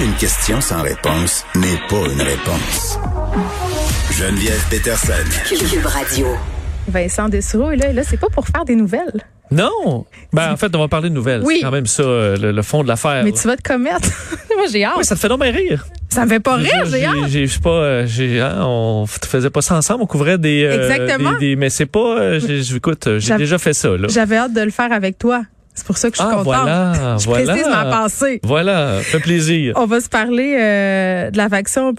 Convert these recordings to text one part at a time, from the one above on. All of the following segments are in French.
Une question sans réponse n'est pas une réponse. Geneviève Peterson. Cube Radio. Vincent Dessereau, et là, là c'est pas pour faire des nouvelles. Non! Ben, en fait, on va parler de nouvelles. Oui. C'est quand même ça, euh, le, le fond de l'affaire. Mais là. tu vas te commettre. Moi, j'ai hâte. Oui, ça te fait donc bien rire. Ça me fait pas rire, j'ai hâte. j'ai je sais pas, euh, j'ai, hein, on faisait pas ça ensemble, on couvrait des, euh, Exactement. des, des- mais c'est pas, euh, j'ai- déjà fait ça, là. J'avais hâte de le faire avec toi. C'est pour ça que je suis Ah, contente. voilà, je voilà. précise ma pensée. Voilà, fait plaisir. On va se parler euh, de la, vaccin,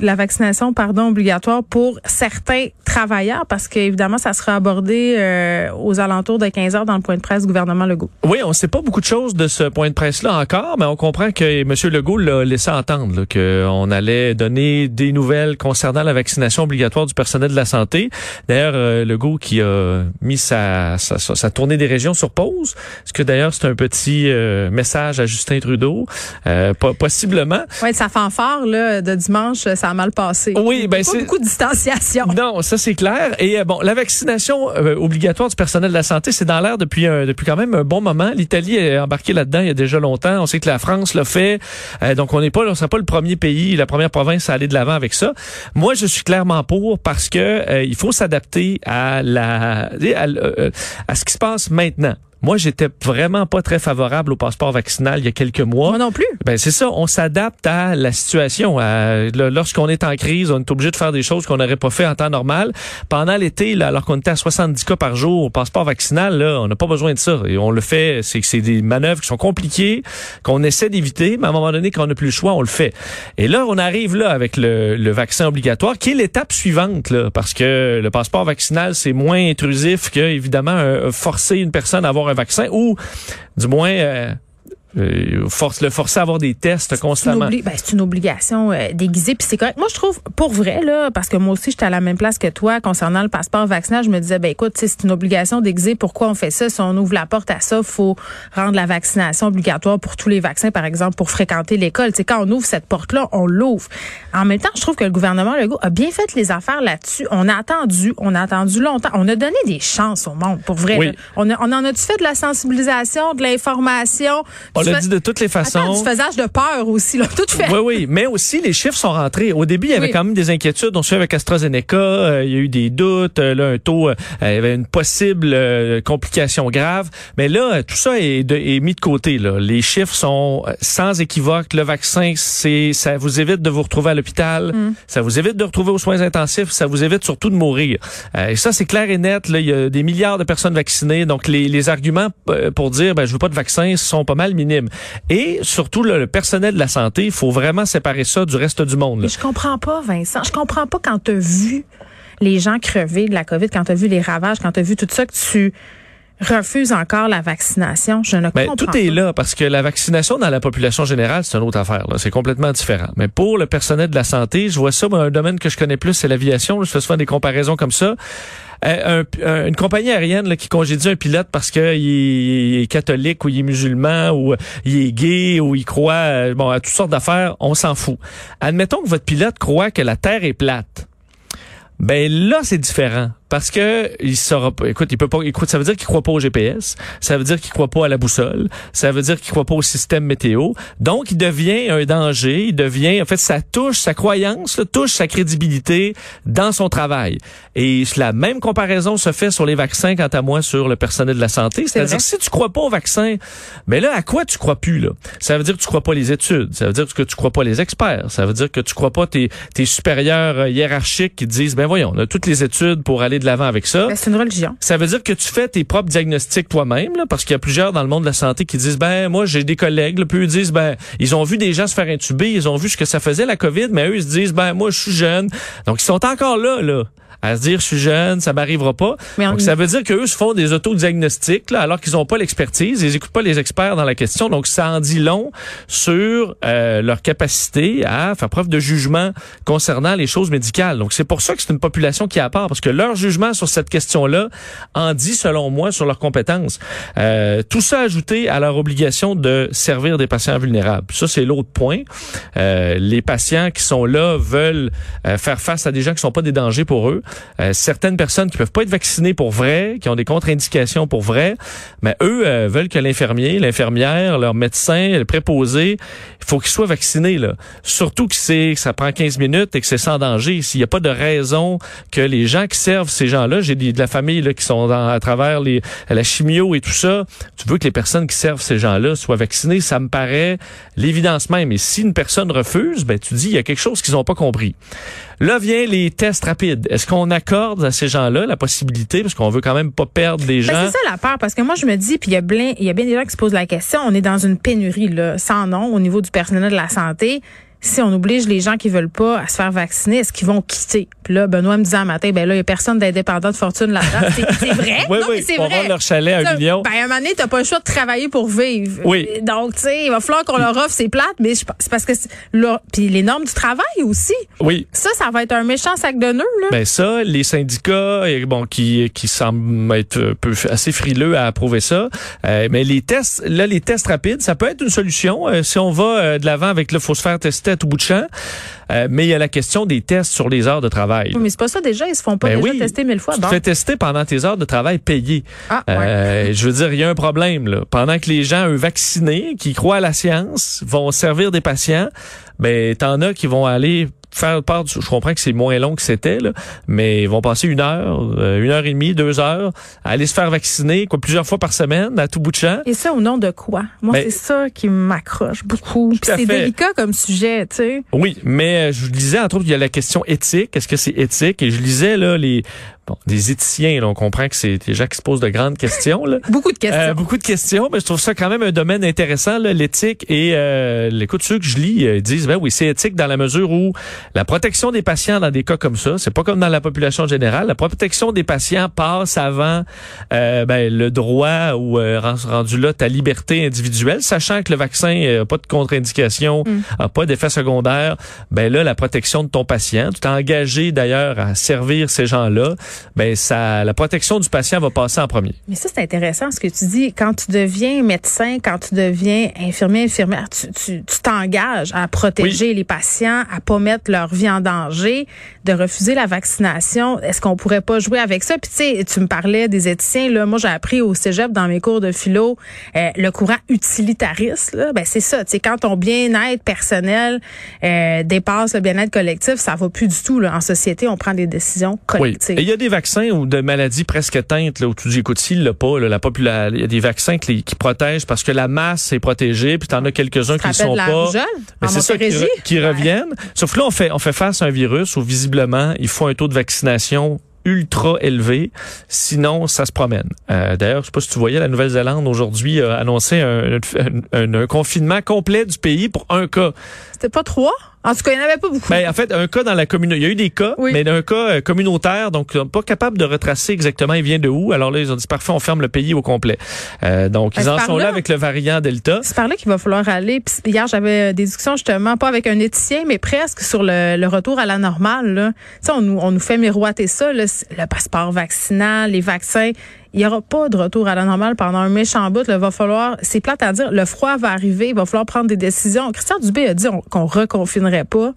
la vaccination pardon, obligatoire pour certains travailleurs parce qu'évidemment, ça sera abordé euh, aux alentours de 15 heures dans le point de presse du gouvernement Legault. Oui, on sait pas beaucoup de choses de ce point de presse-là encore, mais on comprend que M. Legault l'a laissé entendre qu'on allait donner des nouvelles concernant la vaccination obligatoire du personnel de la santé. D'ailleurs, euh, Legault qui a mis sa, sa- sa tournée des régions sur pause, ce que d'ailleurs c'est un petit euh, message à Justin Trudeau, euh, po- possiblement. Ouais, sa fanfare là, de dimanche, ça a mal passé. Oui, ben c'est beaucoup de distanciation. Non, ça c'est clair. Et euh, bon, la vaccination euh, obligatoire du personnel de la santé, c'est dans l'air depuis un, depuis quand même un bon moment. L'Italie est embarquée là-dedans il y a déjà longtemps. On sait que la France l'a fait. Euh, donc on n'est pas, on sera pas le premier pays, la première province à aller de l'avant avec ça. Moi, je suis clairement pour parce que euh, il faut s'adapter à la à ce qui se passe maintenant. Moi, j'étais vraiment pas très favorable au passeport vaccinal il y a quelques mois. Moi non plus. Ben c'est ça, on s'adapte à la situation. Là, Lorsqu'on est en crise, on est obligé de faire des choses qu'on n'aurait pas fait en temps normal. Pendant l'été, là, alors qu'on était à 70 cas par jour au passeport vaccinal, là, on n'a pas besoin de ça. Et on le fait, c'est que c'est des manœuvres qui sont compliquées, qu'on essaie d'éviter, mais à un moment donné, quand on n'a plus le choix, on le fait. Et là, on arrive là avec le, le vaccin obligatoire, qui est l'étape suivante, là, parce que le passeport vaccinal, c'est moins intrusif que, évidemment, un- forcer une personne à avoir un vaccin ou, du moins, euh, euh, force, le forcer à avoir des tests C'est une, constamment. obli- ben, c'est une obligation euh, déguisée, puis c'est correct. Moi, je trouve, pour vrai, là, parce que moi aussi, j'étais à la même place que toi concernant le passeport vaccinal, je me disais, ben écoute, c'est une obligation déguisée. Pourquoi on fait ça? Si on ouvre la porte à ça, faut rendre la vaccination obligatoire pour tous les vaccins, par exemple, pour fréquenter l'école. Tu sais, quand on ouvre cette porte-là, on l'ouvre. En même temps, je trouve que le gouvernement Legault a bien fait les affaires là-dessus. On a attendu, on a attendu longtemps. On a donné des chances au monde, pour vrai. Oui. On, a, on en a-tu fait de la sensibilisation, de l'information? On Du l'a fa- dit de toutes les Attends, façons. du faisage de peur aussi, là. Tout fait. Oui, oui, mais aussi les chiffres sont rentrés. Au début, il y avait Oui. quand même des inquiétudes. On suit avec AstraZeneca, euh, il y a eu des doutes, euh, là un taux, euh, il y avait une possible complication grave. Mais là, tout ça est, de- est mis de côté. Là. Les chiffres sont sans équivoque. Le vaccin, c'est, ça vous évite de vous retrouver à l'hôpital, ça vous évite de retrouver aux soins intensifs, ça vous évite surtout de mourir. Et ça, c'est clair et net. Là, il y a des milliards de personnes vaccinées, donc les, les arguments pour dire, ben, je veux pas de vaccin, sont pas mal Et surtout, le personnel de la santé, il faut vraiment séparer ça du reste du monde. je comprends pas, Vincent. Je comprends pas quand tu as vu les gens crever de la COVID, quand tu as vu les ravages, quand tu as vu tout ça, que tu refuses encore la vaccination. Je ne Ben, comprends tout est pas. là parce que la vaccination dans la population générale, c'est une autre affaire. C'est complètement différent. Mais pour le personnel de la santé, je vois ça, moi, un domaine que je connais plus, c'est l'aviation. Je fais souvent des comparaisons comme ça. Euh, un- un- une compagnie aérienne là, qui congédie un pilote parce qu'il est catholique ou il est musulman ou euh, il est gay ou il croit euh, bon à toutes sortes d'affaires, on s'en fout. Admettons que votre pilote croit que la Terre est plate. Ben là, c'est différent. Parce que il saura pas. Écoute, il peut pas. Écoute, ça veut dire qu'il croit pas au GPS. Ça veut dire qu'il croit pas à la boussole. Ça veut dire qu'il croit pas au système météo. Donc, il devient un danger. Il devient. En fait, ça touche sa croyance, là, touche sa crédibilité dans son travail. Et la même comparaison se fait sur les vaccins, quant à moi, sur le personnel de la santé. C'est C'est-à-dire, si tu crois pas au vaccin, mais là, à quoi tu crois plus là? Ça veut dire que tu crois pas les études. Ça veut dire que tu crois pas les experts. Ça veut dire que tu crois pas tes, tes supérieurs euh, hiérarchiques qui disent, ben voyons, on a toutes les études pour aller de l'avant avec ça. Ben, c'est une religion. Ça veut dire que tu fais tes propres diagnostics toi-même, parce qu'il y a plusieurs dans le monde de la santé qui disent, ben moi j'ai des collègues, là, puis eux disent, ben ils ont vu des gens se faire intuber, ils ont vu ce que ça faisait la COVID, mais eux ils se disent, ben moi je suis jeune, donc ils sont encore là, là, à se dire je suis jeune, ça m'arrivera pas. Mais on- Donc ça veut dire qu'eux se font des autodiagnostics là, alors qu'ils n'ont pas l'expertise, ils écoutent pas les experts dans la question. Donc ça en dit long sur euh, leur capacité à faire preuve de jugement concernant les choses médicales. Donc c'est pour ça que c'est une population qui est à part parce que leur jugement sur cette question-là en dit selon moi sur leurs compétences. Euh, tout ça ajouté à leur obligation de servir des patients vulnérables. Ça c'est l'autre point. Euh, les patients qui sont là veulent euh, faire face à des gens qui sont pas des dangers pour eux. Euh, certaines personnes qui peuvent pas être vaccinées pour vrai, qui ont des contre-indications pour vrai, mais eux euh, veulent que l'infirmier, l'infirmière, leur médecin, le préposé, il faut qu'ils soient vaccinés là. Surtout que c'est ça prend 15 minutes et que c'est sans danger. S'il n'y a pas de raison que les gens qui servent ces gens-là, j'ai de la famille là qui sont dans, à travers les la chimio et tout ça, tu veux que les personnes qui servent ces gens-là soient vaccinées, ça me paraît l'évidence même. Et si une personne refuse, ben tu dis il y a quelque chose qu'ils n'ont pas compris. Là vient les tests rapides. Est-ce qu'on accorde à ces gens-là la possibilité, parce qu'on veut quand même pas perdre des gens? Ben, c'est ça la peur, parce que moi, je me dis, puis il y a bien, il y a bien des gens qui se posent la question, on est dans une pénurie, là, sans nom, au niveau du personnel de la santé. Si on oblige les gens qui veulent pas à se faire vacciner, est-ce qu'ils vont quitter? Puis là, Benoît me disait un matin, ben là, il y a personne d'indépendant de fortune là-dedans. C'est- vrai? Oui, non, oui, mais c'est on vrai. vend leur chalet à un million. Ben, à un moment donné, t'as pas le choix de travailler pour vivre. Oui. Donc, tu sais, il va falloir qu'on leur offre, c'est plate, mais je- c'est parce que, c'est- là, puis les normes du travail aussi. Oui. Ça, ça va être un méchant sac de nœuds, là. Ben ça, les syndicats, bon, qui qui semblent être un peu assez frileux à approuver ça. Euh, mais les tests, là, les tests rapides, ça peut être une solution euh, si on va euh, de l'avant avec le faut se faire tester à tout bout de champ. Euh, mais il y a la question des tests sur les heures de travail. Oui, mais c'est pas ça déjà, ils se font pas Ben déjà oui, tester mille fois. Tu te fais tester pendant tes heures de travail payées. Ah, ouais. Euh, je veux dire, il y a un problème là. Pendant que les gens, eux, vaccinés, qui croient à la science, vont servir des patients, ben t'en as qui vont aller faire part du, je comprends que c'est moins long que c'était là, mais ils vont passer une heure, euh, une heure et demie, deux heures à aller se faire vacciner quoi plusieurs fois par semaine à tout bout de champ. Et ça au nom de quoi? Moi, c'est ça qui m'accroche beaucoup. C'est délicat comme sujet, tu sais. Oui, mais euh, je lisais entre autres il y a la question éthique. Est-ce que c'est éthique? Et je lisais là les bon des éthiciens. Là, on comprend que c'est des gens qui se posent de grandes questions là. Beaucoup de questions. Euh, beaucoup de questions, mais je trouve ça quand même un domaine intéressant, l'éthique. Et euh, l'écoute, ceux que je lis euh, disent, ben oui, c'est éthique dans la mesure où la protection des patients dans des cas comme ça, c'est pas comme dans la population générale. La protection des patients passe avant euh, ben, le droit ou euh, rend- rendu là ta liberté individuelle, sachant que le vaccin n'a pas de contre-indication, a pas d'effet secondaire. Ben là, la protection de ton patient, tu t'es engagé d'ailleurs à servir ces gens-là. Ben ça, la protection du patient va passer en premier. Mais ça, c'est intéressant ce que tu dis. Quand tu deviens médecin, quand tu deviens infirmier, infirmière, tu tu- tu t'engages à protéger les patients, à pas mettre leur vie en danger, de refuser la vaccination. Est-ce qu'on pourrait pas jouer avec ça? Puis tu sais, tu me parlais des éthiciens. Là, moi, j'ai appris au cégep dans mes cours de philo euh, le courant utilitariste. Là, ben c'est ça. Sais, quand ton bien-être personnel euh, dépasse le bien-être collectif, ça va plus du tout. Là. En société, on prend des décisions Oui. collectives. Et il y a des vaccins ou de maladies presque teintes là, où tu dis, écoute, s'il l'a pas, là, la popula- il y a des vaccins qui, protègent parce que la masse est protégée, puis t'en as quelques-uns qui rappelles sont pas. rougeole? Mais c'est ça qui, Montérégie? re- qui Ouais. reviennent. Sauf que là, on fait, on fait face à un virus où visiblement, il faut un taux de vaccination ultra élevé, sinon ça se promène. Euh, D'ailleurs, je sais pas si tu voyais, la Nouvelle-Zélande aujourd'hui a annoncé un, un- un confinement complet du pays pour un cas. C'était pas trois? En tout cas, il n'y en avait pas beaucoup. Ben, en fait, un cas dans la communauté. Il y a eu des cas, Oui. mais d'un cas euh, communautaire, donc euh, pas capable de retracer exactement il vient de où. Alors là, ils ont dit parfait, on ferme le pays au complet. Euh, donc, Ben, ils en c'est sont là là. avec le variant Delta. c'est par là qu'il va falloir aller. Puis hier, j'avais des discussions justement, pas avec un éthicien, mais presque sur le, le retour à la normale. Là. On nous, on nous fait miroiter ça, là, le passeport vaccinal, les vaccins. Il n'y aura pas de retour à la normale pendant un méchant bout. Là, va falloir, c'est plate à dire, le froid va arriver, il va falloir prendre des décisions. Christian Dubé a dit on- qu'on reconfinerait pas.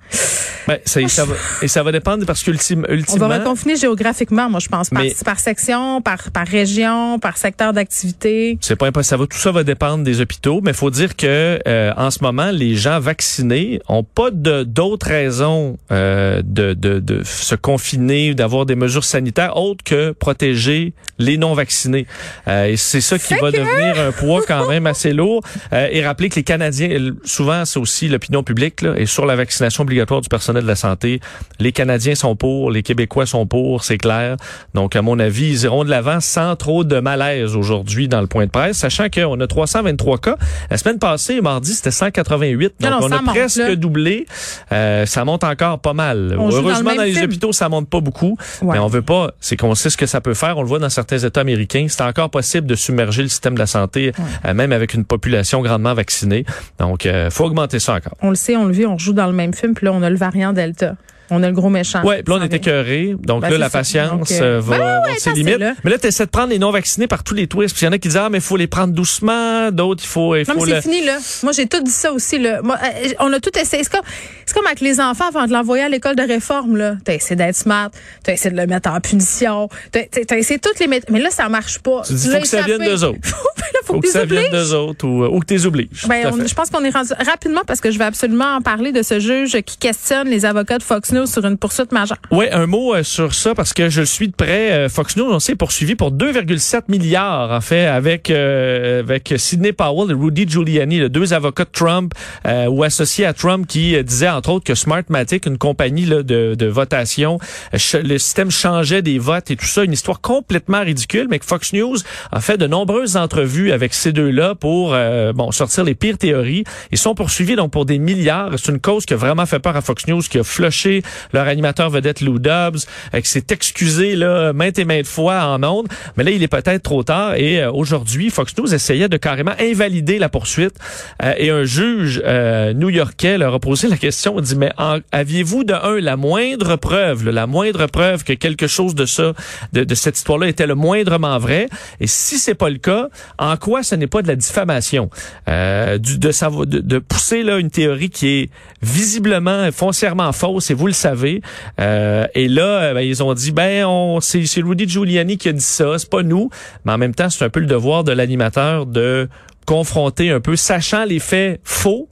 Ben, ça, ça va, et ça va dépendre parce qu'ultimement, On ultimement, va reconfiner géographiquement, moi, je pense, par, Mais- par section, par, par région, par secteur d'activité. c'est pas impossible. Ça va, tout ça va dépendre des hôpitaux, mais il faut dire que euh, en ce moment, les gens vaccinés ont pas d'autres raisons euh, de, de, de se confiner ou d'avoir des mesures sanitaires autres que protéger les non vaccinés. Euh, et c'est ça qui va devenir un poids quand même assez lourd. Euh, et rappeler que les Canadiens, souvent c'est aussi l'opinion publique, là, et sur la vaccination obligatoire du personnel de la santé, les Canadiens sont pour, les Québécois sont pour, c'est clair. Donc à mon avis, ils iront de l'avant sans trop de malaise aujourd'hui dans le point de presse, sachant qu'on a 323 cas. La semaine passée, mardi, c'était 188. Donc on a presque doublé. Euh, ça monte encore pas mal. Heureusement, dans, les hôpitaux, ça monte pas beaucoup. Mais on veut pas, c'est qu'on sait ce que ça peut faire. On le voit dans certains États américains. C'est encore possible de submerger le système de la santé, euh, même avec une population grandement vaccinée. Donc, il euh, faut augmenter ça encore. On le sait, on le vit, on joue dans le même film, puis là, on a le variant Delta. On a le gros méchant. Oui, puis là, on est écœuré. Donc ben, là, la patience euh, va ben, ouais, ses limites. Mais là, tu essaies de prendre les non-vaccinés par tous les twists. Puis il y en a qui disent, ah, mais il faut les prendre doucement. D'autres, il faut... Il non, mais c'est fini, là. Moi, j'ai tout dit ça aussi, là. Moi, euh, on a tout essayé. C'est comme, comme avec les enfants avant de l'envoyer à l'école de réforme, là. T'as essayé d'être smart. T'as essayé de le mettre en punition. T'as as essayé toutes les méthodes. Mais là, ça marche pas. Tu dis, faut que ça vienne d'eux autres. faut, que, ça vienne d'eux autres ou, ou que t'es. Ben, je pense qu'on est rendu rapidement parce que je vais absolument en parler de ce juge qui questionne les avocats de Fox News sur une poursuite oui, un mot euh, sur ça parce que je suis de près. Euh, Fox News, on s'est poursuivi pour 2,7 milliards en fait avec euh, avec Sidney Powell et Rudy Giuliani, les deux avocats de Trump ou associés à Trump qui disaient entre autres que Smartmatic, une compagnie là, de, de votation, le système changeait des votes et tout ça, une histoire complètement ridicule, mais que Fox News a fait de nombreuses entrevues avec ces deux-là pour bon sortir les pires théories. Ils sont poursuivis donc pour des milliards. C'est une cause qui a vraiment fait peur à Fox News, qui a flushé leur animateur vedette Lou Dobbs, euh, qui s'est excusé là, maintes et maintes fois en ondes. Mais là, il est peut-être trop tard. Et euh, aujourd'hui, Fox News essayait de carrément invalider la poursuite. Euh, et un juge new-yorkais leur a posé la question, il dit, mais aviez-vous de un la moindre preuve, la moindre preuve que quelque chose de ça, de, de cette histoire-là était le moindrement vrai? Et si c'est pas le cas, en quoi ce n'est pas de la diffamation? du, de, de, de pousser là une théorie qui est visiblement, foncièrement fausse, et vous le savez. Euh, et là, euh, ben, ils ont dit, ben, on, c'est, c'est Rudy Giuliani qui a dit ça, c'est pas nous. Mais en même temps, c'est un peu le devoir de l'animateur de confronter un peu, sachant les faits faux,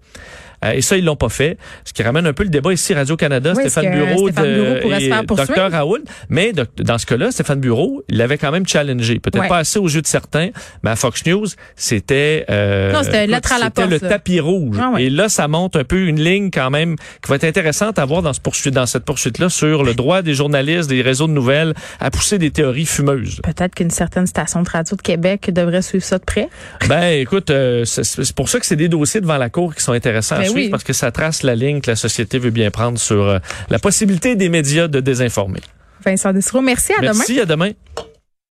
euh, et ça, ils l'ont pas fait. Ce qui ramène un peu le débat ici, Radio-Canada, Stéphane Bureau, de, et Dr Raoul. Mais dans ce cas-là, Stéphane Bureau, il l'avait quand même challengé. Peut-être pas assez aux yeux de certains, mais à Fox News, c'était euh, c'était le tapis rouge. Ah et là, ça monte un peu une ligne quand même qui va être intéressante à voir dans, ce poursuite, dans cette poursuite-là sur le droit des journalistes, des réseaux de nouvelles à pousser des théories fumeuses. Peut-être qu'une certaine station de radio de Québec devrait suivre ça de près. Ben, écoute, euh, c'est pour ça que c'est des dossiers devant la Cour qui sont intéressants suivre parce que ça trace la ligne que la société veut bien prendre sur euh, la possibilité des médias de désinformer. Vincent Dessereau, merci, à demain. Merci, à demain.